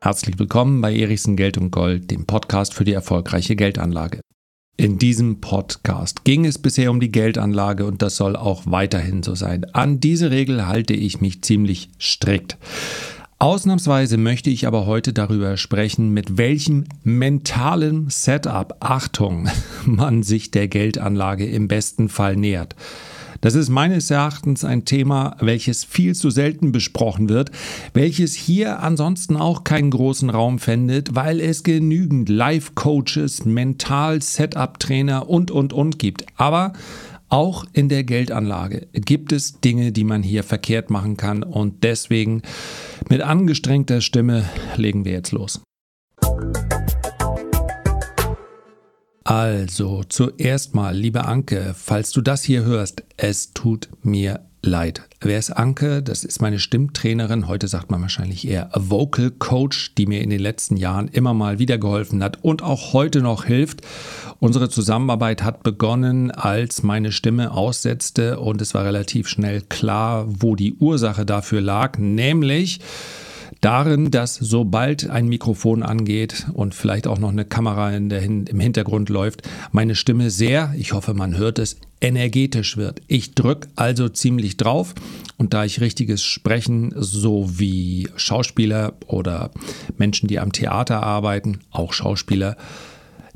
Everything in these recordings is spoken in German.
Herzlich willkommen bei Erichsen Geld und Gold, dem Podcast für die erfolgreiche Geldanlage. In diesem Podcast ging es bisher um die Geldanlage und das soll auch weiterhin so sein. An diese Regel halte ich mich ziemlich strikt. Ausnahmsweise möchte ich aber heute darüber sprechen, mit welchem mentalen Setup, Achtung, man sich der Geldanlage im besten Fall nähert. Das ist meines Erachtens ein Thema, welches viel zu selten besprochen wird, welches hier ansonsten auch keinen großen Raum findet, weil es genügend Life-Coaches, Mental-Setup-Trainer und, und, und gibt. Aber auch in der Geldanlage gibt es Dinge, die man hier verkehrt machen kann und deswegen mit angestrengter Stimme legen wir jetzt los. Also, zuerst mal, liebe Anke, falls du das hier hörst, es tut mir leid. Wer ist Anke? Das ist meine Stimmtrainerin. Heute sagt man wahrscheinlich eher Vocal Coach, die mir in den letzten Jahren immer mal wieder geholfen hat und auch heute noch hilft. Unsere Zusammenarbeit hat begonnen, als meine Stimme aussetzte und es war relativ schnell klar, wo die Ursache dafür lag, nämlich darin, dass sobald ein Mikrofon angeht und vielleicht auch noch eine Kamera der, im Hintergrund läuft, meine Stimme sehr, ich hoffe, man hört es, energetisch wird. Ich drücke also ziemlich drauf und da ich richtiges Sprechen sowie Schauspieler oder Menschen, die am Theater arbeiten, auch Schauspieler,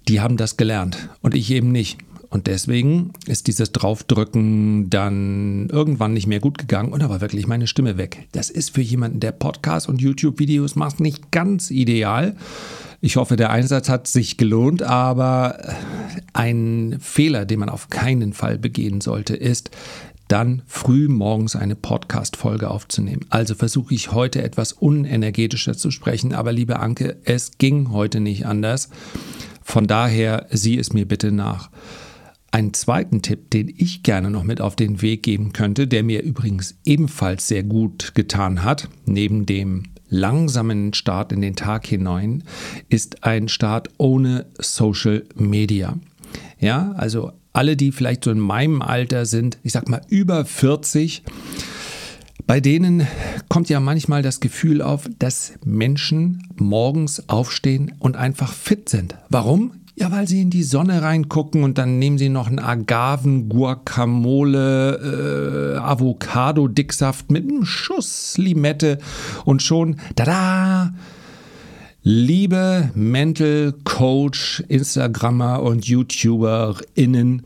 die haben das gelernt und ich eben nicht. Und deswegen ist dieses Draufdrücken dann irgendwann nicht mehr gut gegangen und da war wirklich meine Stimme weg. Das ist für jemanden, der Podcasts und YouTube-Videos macht, nicht ganz ideal. Ich hoffe, der Einsatz hat sich gelohnt, aber ein Fehler, den man auf keinen Fall begehen sollte, ist, dann früh morgens eine Podcast-Folge aufzunehmen. Also versuche ich heute etwas unenergetischer zu sprechen, aber liebe Anke, es ging heute nicht anders. Von daher sieh es mir bitte nach. Einen zweiten Tipp, den ich gerne noch mit auf den Weg geben könnte, der mir übrigens ebenfalls sehr gut getan hat, neben dem langsamen Start in den Tag hinein, ist ein Start ohne Social Media. Ja, also alle, die vielleicht so in meinem Alter sind, ich sag mal über 40, bei denen kommt ja manchmal das Gefühl auf, dass Menschen morgens aufstehen und einfach fit sind. Warum? Ja, weil sie in die Sonne reingucken und dann nehmen sie noch einen Agaven, Guacamole, äh, Avocado-Dicksaft mit einem Schuss Limette und schon, tada! Liebe Mental Coach, Instagrammer und YouTuberInnen,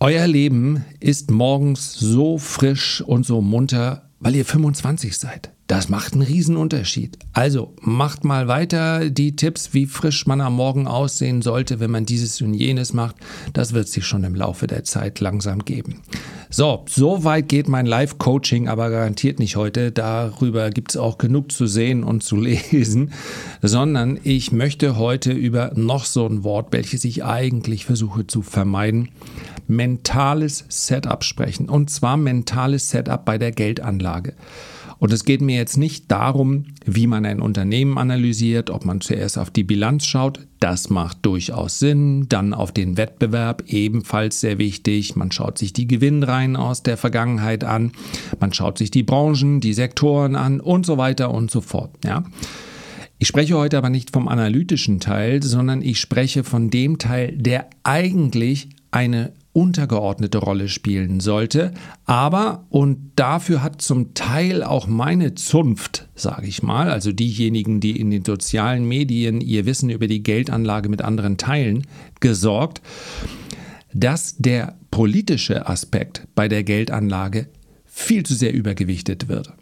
euer Leben ist morgens so frisch und so munter, weil ihr 25 seid. Das macht einen Riesenunterschied. Also macht mal weiter die Tipps, wie frisch man am Morgen aussehen sollte, wenn man dieses und jenes macht. Das wird sich schon im Laufe der Zeit langsam geben. So, so weit geht mein Live-Coaching, aber garantiert nicht heute. Darüber gibt es auch genug zu sehen und zu lesen, sondern ich möchte heute über noch so ein Wort, welches ich eigentlich versuche zu vermeiden, mentales Setup sprechen. Und zwar mentales Setup bei der Geldanlage. Und es geht mir jetzt nicht darum, wie man ein Unternehmen analysiert, ob man zuerst auf die Bilanz schaut. Das macht durchaus Sinn. Dann auf den Wettbewerb ebenfalls sehr wichtig. Man schaut sich die Gewinnreihen aus der Vergangenheit an. Man schaut sich die Branchen, die Sektoren an und so weiter und so fort. Ja. Ich spreche heute aber nicht vom analytischen Teil, sondern ich spreche von dem Teil, der eigentlich eine untergeordnete Rolle spielen sollte. Aber, und dafür hat zum Teil auch meine Zunft, sage ich mal, also diejenigen, die in den sozialen Medien ihr Wissen über die Geldanlage mit anderen teilen, gesorgt, dass der politische Aspekt bei der Geldanlage viel zu sehr übergewichtet wird.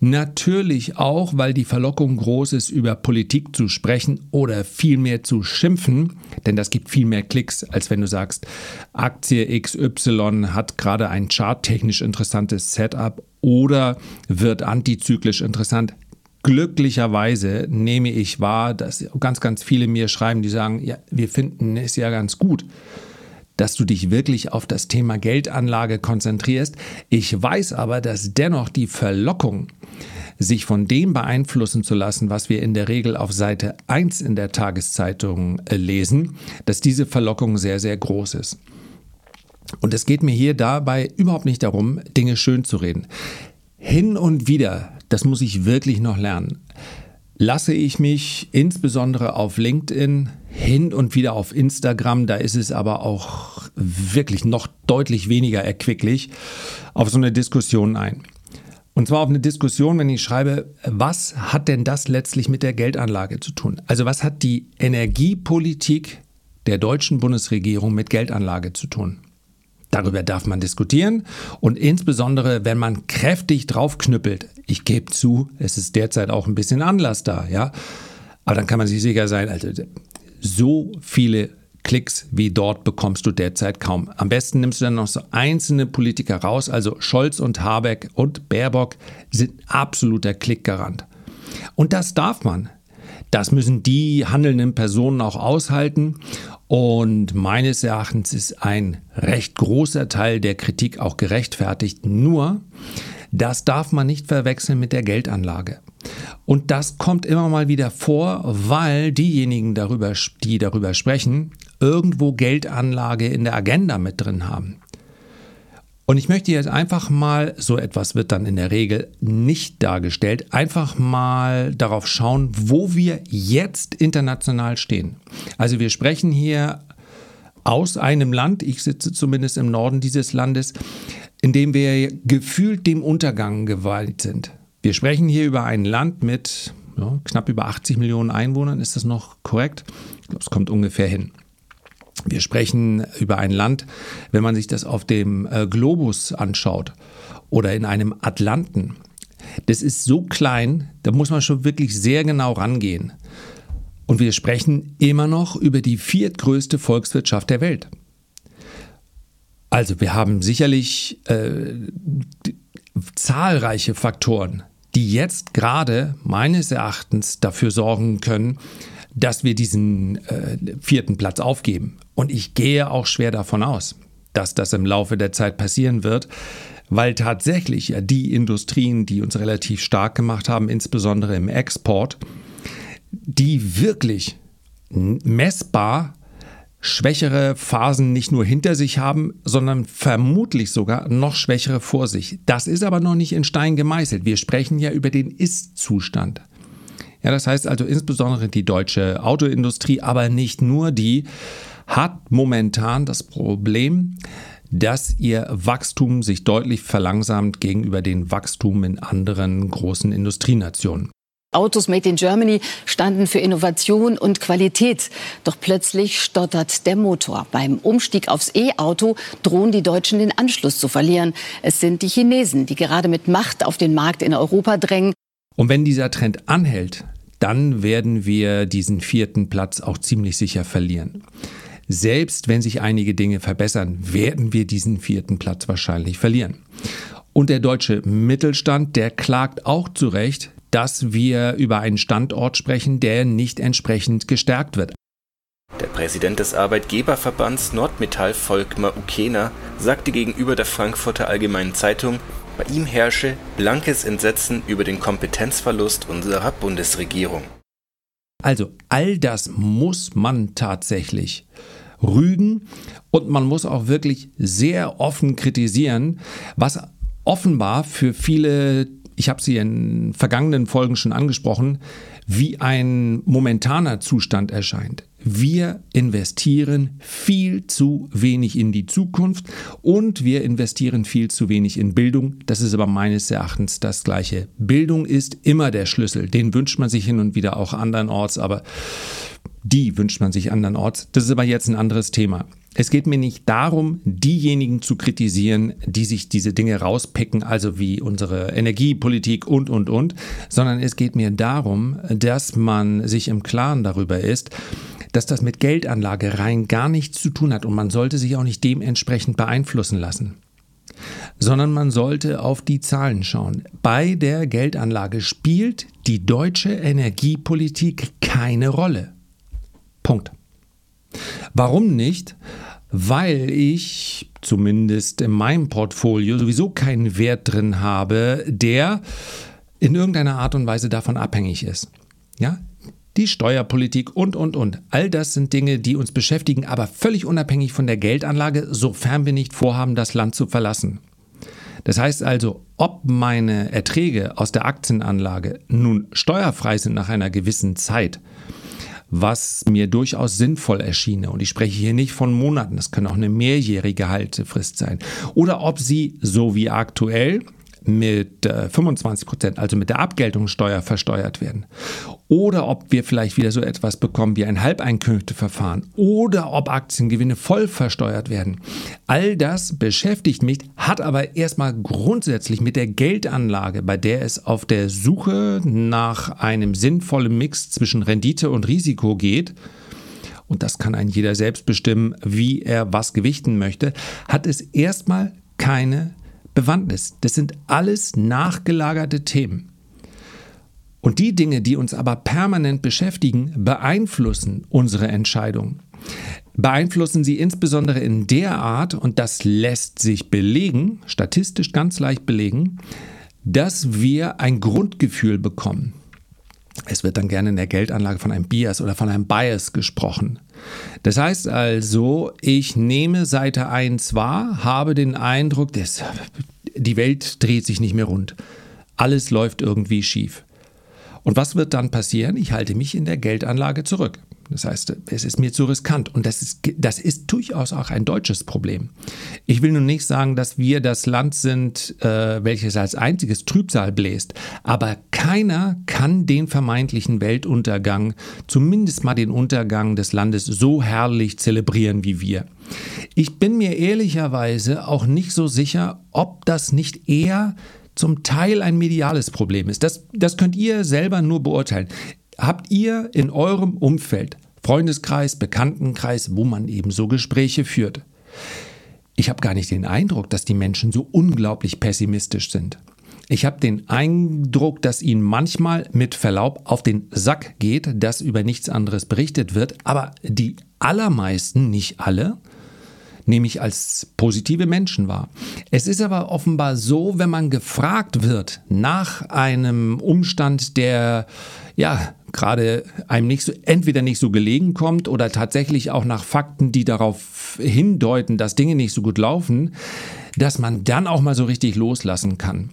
Natürlich auch, weil die Verlockung groß ist, über Politik zu sprechen oder vielmehr zu schimpfen, denn das gibt viel mehr Klicks, als wenn du sagst, Aktie XY hat gerade ein charttechnisch interessantes Setup oder wird antizyklisch interessant. Glücklicherweise nehme ich wahr, dass ganz, ganz viele mir schreiben, die sagen, ja, wir finden es ja ganz gut dass du dich wirklich auf das Thema Geldanlage konzentrierst. Ich weiß aber, dass dennoch die Verlockung, sich von dem beeinflussen zu lassen, was wir in der Regel auf Seite 1 in der Tageszeitung äh, lesen, dass diese Verlockung sehr, sehr groß ist. Und es geht mir hier dabei überhaupt nicht darum, Dinge schön zu reden. Hin und wieder das muss ich wirklich noch lernen. Lasse ich mich insbesondere auf LinkedIn hin und wieder auf Instagram, da ist es aber auch wirklich noch deutlich weniger erquicklich, auf so eine Diskussion ein. Und zwar auf eine Diskussion, wenn ich schreibe, was hat denn das letztlich mit der Geldanlage zu tun? Also was hat die Energiepolitik der deutschen Bundesregierung mit Geldanlage zu tun? Darüber darf man diskutieren und insbesondere, wenn man kräftig draufknüppelt. Ich gebe zu, es ist derzeit auch ein bisschen Anlass da, ja. Aber dann kann man sich sicher sein, also so viele Klicks wie dort bekommst du derzeit kaum. Am besten nimmst du dann noch so einzelne Politiker raus. Also Scholz und Habeck und Baerbock sind absoluter Klickgarant. Und das darf man. Das müssen die handelnden Personen auch aushalten. Und meines Erachtens ist ein recht großer Teil der Kritik auch gerechtfertigt. Nur, das darf man nicht verwechseln mit der Geldanlage. Und das kommt immer mal wieder vor, weil diejenigen darüber, die darüber sprechen, irgendwo Geldanlage in der Agenda mit drin haben. Und ich möchte jetzt einfach mal, so etwas wird dann in der Regel nicht dargestellt, einfach mal darauf schauen, wo wir jetzt international stehen. Also wir sprechen hier aus einem Land, ich sitze zumindest im Norden dieses Landes, in dem wir gefühlt dem Untergang geweiht sind. Wir sprechen hier über ein Land mit ja, knapp über 80 Millionen Einwohnern, ist das noch korrekt? Ich glaube, es kommt ungefähr hin. Wir sprechen über ein Land, wenn man sich das auf dem äh, Globus anschaut oder in einem Atlanten. Das ist so klein, da muss man schon wirklich sehr genau rangehen. Und wir sprechen immer noch über die viertgrößte Volkswirtschaft der Welt. Also wir haben sicherlich äh, zahlreiche Faktoren, die jetzt gerade meines Erachtens dafür sorgen können, dass wir diesen äh, vierten Platz aufgeben. Und ich gehe auch schwer davon aus, dass das im Laufe der Zeit passieren wird, weil tatsächlich ja die Industrien, die uns relativ stark gemacht haben, insbesondere im Export, die wirklich messbar schwächere Phasen nicht nur hinter sich haben, sondern vermutlich sogar noch schwächere vor sich. Das ist aber noch nicht in Stein gemeißelt. Wir sprechen ja über den Ist-Zustand. Ja, das heißt also insbesondere die deutsche Autoindustrie, aber nicht nur die, hat momentan das Problem, dass ihr Wachstum sich deutlich verlangsamt gegenüber dem Wachstum in anderen großen Industrienationen. Autos Made in Germany standen für Innovation und Qualität. Doch plötzlich stottert der Motor. Beim Umstieg aufs E-Auto drohen die Deutschen den Anschluss zu verlieren. Es sind die Chinesen, die gerade mit Macht auf den Markt in Europa drängen. Und wenn dieser Trend anhält, dann werden wir diesen vierten Platz auch ziemlich sicher verlieren. Selbst wenn sich einige Dinge verbessern, werden wir diesen vierten Platz wahrscheinlich verlieren. Und der deutsche Mittelstand, der klagt auch zu Recht, dass wir über einen Standort sprechen, der nicht entsprechend gestärkt wird. Der Präsident des Arbeitgeberverbands Nordmetall Volkmar Ukena sagte gegenüber der Frankfurter Allgemeinen Zeitung, bei ihm herrsche blankes Entsetzen über den Kompetenzverlust unserer Bundesregierung. Also all das muss man tatsächlich rügen und man muss auch wirklich sehr offen kritisieren, was offenbar für viele, ich habe sie in vergangenen Folgen schon angesprochen, wie ein momentaner Zustand erscheint. Wir investieren viel zu wenig in die Zukunft und wir investieren viel zu wenig in Bildung. Das ist aber meines Erachtens das Gleiche. Bildung ist immer der Schlüssel. Den wünscht man sich hin und wieder auch andernorts, aber die wünscht man sich andernorts. Das ist aber jetzt ein anderes Thema. Es geht mir nicht darum, diejenigen zu kritisieren, die sich diese Dinge rauspicken, also wie unsere Energiepolitik und, und, und, sondern es geht mir darum, dass man sich im Klaren darüber ist, dass das mit Geldanlage rein gar nichts zu tun hat und man sollte sich auch nicht dementsprechend beeinflussen lassen sondern man sollte auf die Zahlen schauen. Bei der Geldanlage spielt die deutsche Energiepolitik keine Rolle. Punkt. Warum nicht? Weil ich zumindest in meinem Portfolio sowieso keinen Wert drin habe, der in irgendeiner Art und Weise davon abhängig ist. Ja, die Steuerpolitik und, und, und. All das sind Dinge, die uns beschäftigen, aber völlig unabhängig von der Geldanlage, sofern wir nicht vorhaben, das Land zu verlassen. Das heißt also, ob meine Erträge aus der Aktienanlage nun steuerfrei sind nach einer gewissen Zeit, was mir durchaus sinnvoll erschiene. Und ich spreche hier nicht von Monaten, das kann auch eine mehrjährige Haltefrist sein. Oder ob sie, so wie aktuell, mit 25 äh, Prozent, also mit der Abgeltungssteuer versteuert werden. Oder ob wir vielleicht wieder so etwas bekommen wie ein Halbeinkünfteverfahren. Oder ob Aktiengewinne voll versteuert werden. All das beschäftigt mich, hat aber erstmal grundsätzlich mit der Geldanlage, bei der es auf der Suche nach einem sinnvollen Mix zwischen Rendite und Risiko geht, und das kann ein jeder selbst bestimmen, wie er was gewichten möchte, hat es erstmal keine Bewandtnis. Das sind alles nachgelagerte Themen. Und die Dinge, die uns aber permanent beschäftigen, beeinflussen unsere Entscheidungen. Beeinflussen sie insbesondere in der Art, und das lässt sich belegen, statistisch ganz leicht belegen, dass wir ein Grundgefühl bekommen. Es wird dann gerne in der Geldanlage von einem Bias oder von einem Bias gesprochen. Das heißt also, ich nehme Seite 1 wahr, habe den Eindruck, dass die Welt dreht sich nicht mehr rund. Alles läuft irgendwie schief. Und was wird dann passieren? Ich halte mich in der Geldanlage zurück. Das heißt, es ist mir zu riskant. Und das ist, das ist durchaus auch ein deutsches Problem. Ich will nun nicht sagen, dass wir das Land sind, äh, welches als einziges Trübsal bläst. Aber keiner kann den vermeintlichen Weltuntergang, zumindest mal den Untergang des Landes, so herrlich zelebrieren wie wir. Ich bin mir ehrlicherweise auch nicht so sicher, ob das nicht eher zum Teil ein mediales Problem ist. Das, das könnt ihr selber nur beurteilen. Habt ihr in eurem Umfeld, Freundeskreis, Bekanntenkreis, wo man eben so Gespräche führt? Ich habe gar nicht den Eindruck, dass die Menschen so unglaublich pessimistisch sind. Ich habe den Eindruck, dass ihnen manchmal mit Verlaub auf den Sack geht, dass über nichts anderes berichtet wird, aber die allermeisten, nicht alle, nehme ich als positive Menschen wahr. Es ist aber offenbar so, wenn man gefragt wird nach einem Umstand, der ja gerade einem nicht so, entweder nicht so gelegen kommt oder tatsächlich auch nach Fakten, die darauf hindeuten, dass Dinge nicht so gut laufen, dass man dann auch mal so richtig loslassen kann.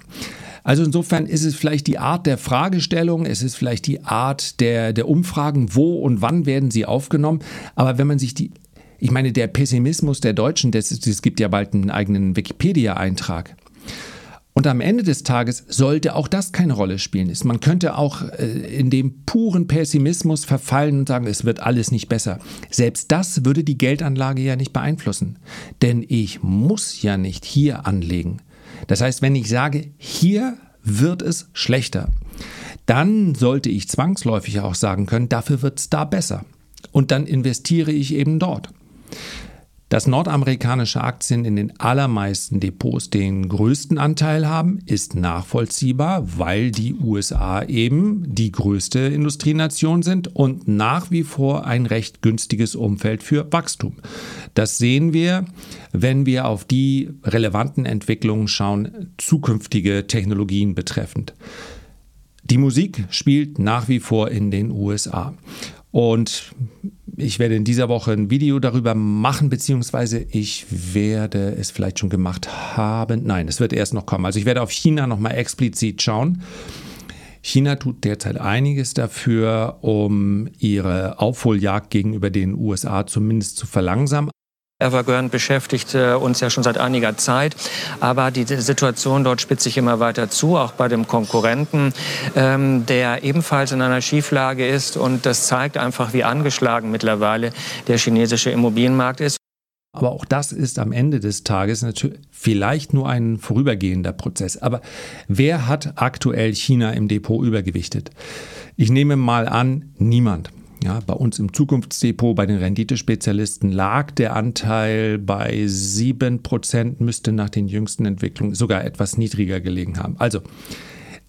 Also insofern ist es vielleicht die Art der Fragestellung, es ist vielleicht die Art der, der Umfragen, wo und wann werden sie aufgenommen. Aber wenn man sich die ich meine, der Pessimismus der Deutschen, es gibt ja bald einen eigenen Wikipedia-Eintrag. Und am Ende des Tages sollte auch das keine Rolle spielen. Man könnte auch äh, in dem puren Pessimismus verfallen und sagen, es wird alles nicht besser. Selbst das würde die Geldanlage ja nicht beeinflussen. Denn ich muss ja nicht hier anlegen. Das heißt, wenn ich sage, hier wird es schlechter, dann sollte ich zwangsläufig auch sagen können, dafür wird es da besser. Und dann investiere ich eben dort. Dass nordamerikanische Aktien in den allermeisten Depots den größten Anteil haben, ist nachvollziehbar, weil die USA eben die größte Industrienation sind und nach wie vor ein recht günstiges Umfeld für Wachstum. Das sehen wir, wenn wir auf die relevanten Entwicklungen schauen, zukünftige Technologien betreffend. Die Musik spielt nach wie vor in den USA. Und ich werde in dieser Woche ein Video darüber machen, beziehungsweise ich werde es vielleicht schon gemacht haben. Nein, es wird erst noch kommen. Also ich werde auf China nochmal explizit schauen. China tut derzeit einiges dafür, um ihre Aufholjagd gegenüber den USA zumindest zu verlangsamen. Evergrande beschäftigt äh, uns ja schon seit einiger Zeit, aber die Situation dort spitzt sich immer weiter zu, auch bei dem Konkurrenten, ähm, der ebenfalls in einer Schieflage ist und das zeigt einfach, wie angeschlagen mittlerweile der chinesische Immobilienmarkt ist. Aber auch das ist am Ende des Tages natürlich vielleicht nur ein vorübergehender Prozess. Aber wer hat aktuell China im Depot übergewichtet? Ich nehme mal an, niemand. Ja, bei uns im Zukunftsdepot, bei den Renditespezialisten lag der Anteil bei 7%, müsste nach den jüngsten Entwicklungen sogar etwas niedriger gelegen haben. Also,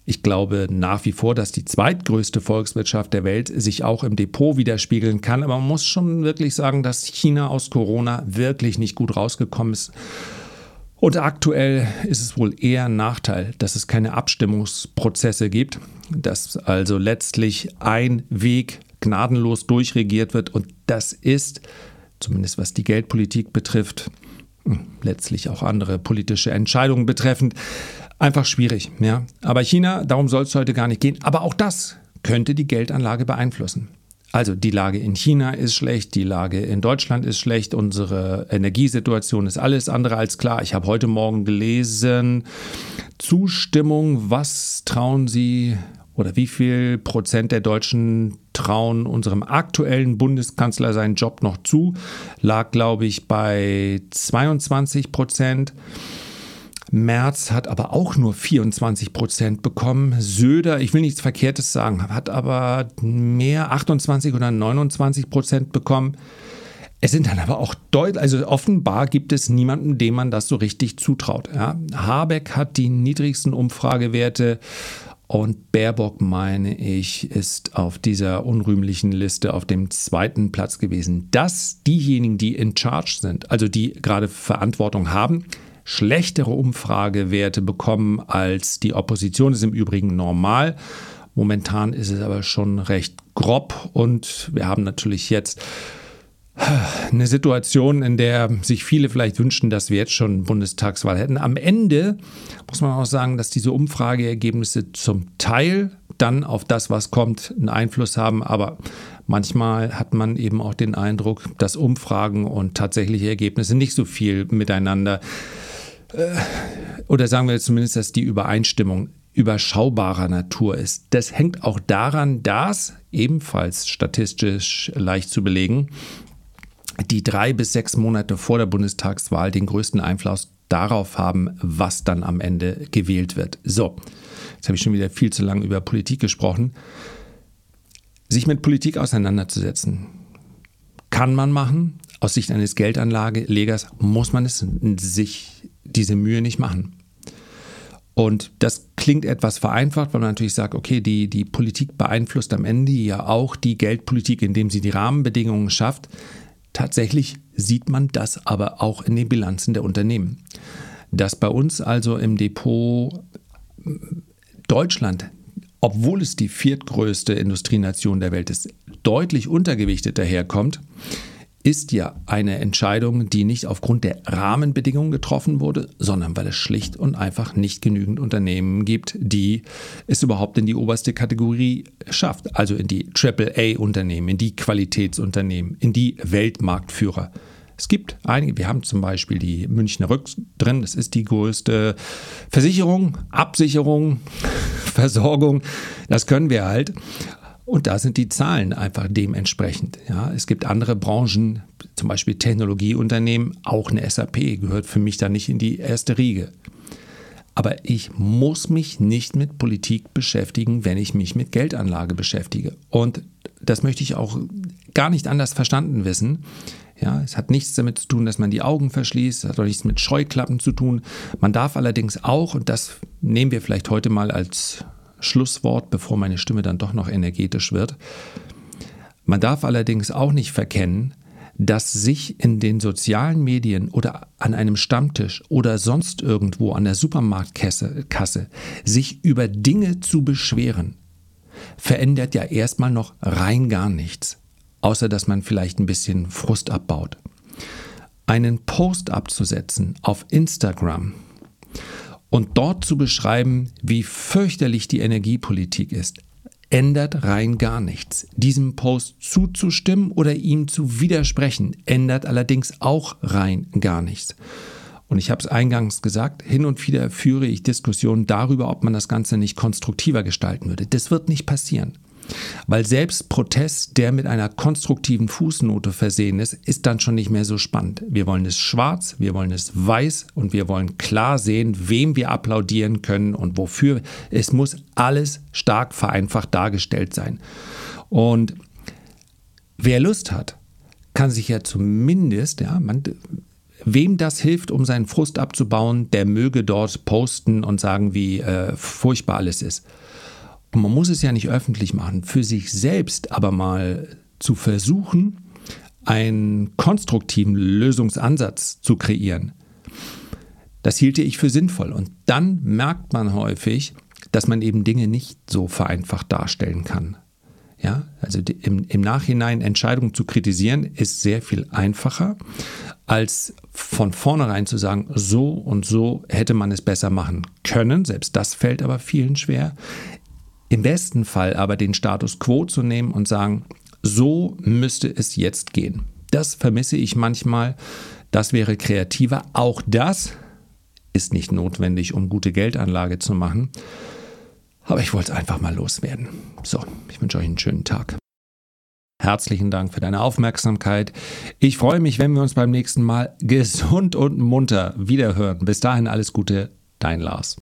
ich glaube nach wie vor, dass die zweitgrößte Volkswirtschaft der Welt sich auch im Depot widerspiegeln kann. Aber man muss schon wirklich sagen, dass China aus Corona wirklich nicht gut rausgekommen ist. Und aktuell ist es wohl eher ein Nachteil, dass es keine Abstimmungsprozesse gibt, dass also letztlich ein Weg gnadenlos durchregiert wird. Und das ist, zumindest was die Geldpolitik betrifft, letztlich auch andere politische Entscheidungen betreffend. Einfach schwierig, ja. Aber China, darum soll es heute gar nicht gehen. Aber auch das könnte die Geldanlage beeinflussen. Also die Lage in China ist schlecht, die Lage in Deutschland ist schlecht, unsere Energiesituation ist alles andere als klar. Ich habe heute Morgen gelesen, Zustimmung, was trauen Sie oder wie viel Prozent der Deutschen trauen unserem aktuellen Bundeskanzler seinen Job noch zu, lag, glaube ich, bei 22 Prozent. Merz hat aber auch nur 24 Prozent bekommen. Söder, ich will nichts Verkehrtes sagen, hat aber mehr, 28 oder 29 Prozent bekommen. Es sind dann aber auch deutlich, also offenbar gibt es niemanden, dem man das so richtig zutraut. Ja. Habeck hat die niedrigsten Umfragewerte und Baerbock, meine ich, ist auf dieser unrühmlichen Liste auf dem zweiten Platz gewesen. Dass diejenigen, die in Charge sind, also die gerade Verantwortung haben, schlechtere Umfragewerte bekommen als die Opposition, ist im Übrigen normal. Momentan ist es aber schon recht grob und wir haben natürlich jetzt eine Situation, in der sich viele vielleicht wünschen, dass wir jetzt schon Bundestagswahl hätten. Am Ende muss man auch sagen, dass diese Umfrageergebnisse zum Teil dann auf das, was kommt, einen Einfluss haben. Aber manchmal hat man eben auch den Eindruck, dass Umfragen und tatsächliche Ergebnisse nicht so viel miteinander äh, oder sagen wir zumindest, dass die Übereinstimmung überschaubarer Natur ist. Das hängt auch daran, dass ebenfalls statistisch leicht zu belegen, die drei bis sechs Monate vor der Bundestagswahl den größten Einfluss darauf haben, was dann am Ende gewählt wird. So, jetzt habe ich schon wieder viel zu lange über Politik gesprochen. Sich mit Politik auseinanderzusetzen, kann man machen. Aus Sicht eines Geldanlegers muss man es sich diese Mühe nicht machen. Und das klingt etwas vereinfacht, weil man natürlich sagt, okay, die, die Politik beeinflusst am Ende ja auch die Geldpolitik, indem sie die Rahmenbedingungen schafft. Tatsächlich sieht man das aber auch in den Bilanzen der Unternehmen. Dass bei uns also im Depot Deutschland, obwohl es die viertgrößte Industrienation der Welt ist, deutlich untergewichtet daherkommt, ist ja eine Entscheidung, die nicht aufgrund der Rahmenbedingungen getroffen wurde, sondern weil es schlicht und einfach nicht genügend Unternehmen gibt, die es überhaupt in die oberste Kategorie schafft, also in die AAA-Unternehmen, in die Qualitätsunternehmen, in die Weltmarktführer. Es gibt einige, wir haben zum Beispiel die Münchner Rück drin, das ist die größte Versicherung, Absicherung, Versorgung, das können wir halt. Und da sind die Zahlen einfach dementsprechend. Ja, es gibt andere Branchen, zum Beispiel Technologieunternehmen, auch eine SAP gehört für mich da nicht in die erste Riege. Aber ich muss mich nicht mit Politik beschäftigen, wenn ich mich mit Geldanlage beschäftige. Und das möchte ich auch gar nicht anders verstanden wissen. Ja, es hat nichts damit zu tun, dass man die Augen verschließt, es hat auch nichts mit Scheuklappen zu tun. Man darf allerdings auch, und das nehmen wir vielleicht heute mal als Schlusswort, bevor meine Stimme dann doch noch energetisch wird. Man darf allerdings auch nicht verkennen, dass sich in den sozialen Medien oder an einem Stammtisch oder sonst irgendwo an der Supermarktkasse Kasse, sich über Dinge zu beschweren, verändert ja erstmal noch rein gar nichts, außer dass man vielleicht ein bisschen Frust abbaut. Einen Post abzusetzen auf Instagram und dort zu beschreiben, wie fürchterlich die Energiepolitik ist, ändert rein gar nichts. Diesem Post zuzustimmen oder ihm zu widersprechen, ändert allerdings auch rein gar nichts. Und ich habe es eingangs gesagt, hin und wieder führe ich Diskussionen darüber, ob man das Ganze nicht konstruktiver gestalten würde. Das wird nicht passieren. Weil selbst Protest, der mit einer konstruktiven Fußnote versehen ist, ist dann schon nicht mehr so spannend. Wir wollen es schwarz, wir wollen es weiß und wir wollen klar sehen, wem wir applaudieren können und wofür. Es muss alles stark vereinfacht dargestellt sein. Und wer Lust hat, kann sich ja zumindest, ja, man, wem das hilft, um seinen Frust abzubauen, der möge dort posten und sagen, wie äh, furchtbar alles ist. Man muss es ja nicht öffentlich machen, für sich selbst aber mal zu versuchen, einen konstruktiven Lösungsansatz zu kreieren. Das hielte ich für sinnvoll. Und dann merkt man häufig, dass man eben Dinge nicht so vereinfacht darstellen kann. Ja, also im, im Nachhinein Entscheidungen zu kritisieren ist sehr viel einfacher, als von vornherein zu sagen, so und so hätte man es besser machen können. Selbst das fällt aber vielen schwer. Im besten Fall aber den Status quo zu nehmen und sagen, so müsste es jetzt gehen. Das vermisse ich manchmal. Das wäre kreativer. Auch das ist nicht notwendig, um gute Geldanlage zu machen. Aber ich wollte es einfach mal loswerden. So, ich wünsche euch einen schönen Tag. Herzlichen Dank für deine Aufmerksamkeit. Ich freue mich, wenn wir uns beim nächsten Mal gesund und munter wiederhören. Bis dahin alles Gute, dein Lars.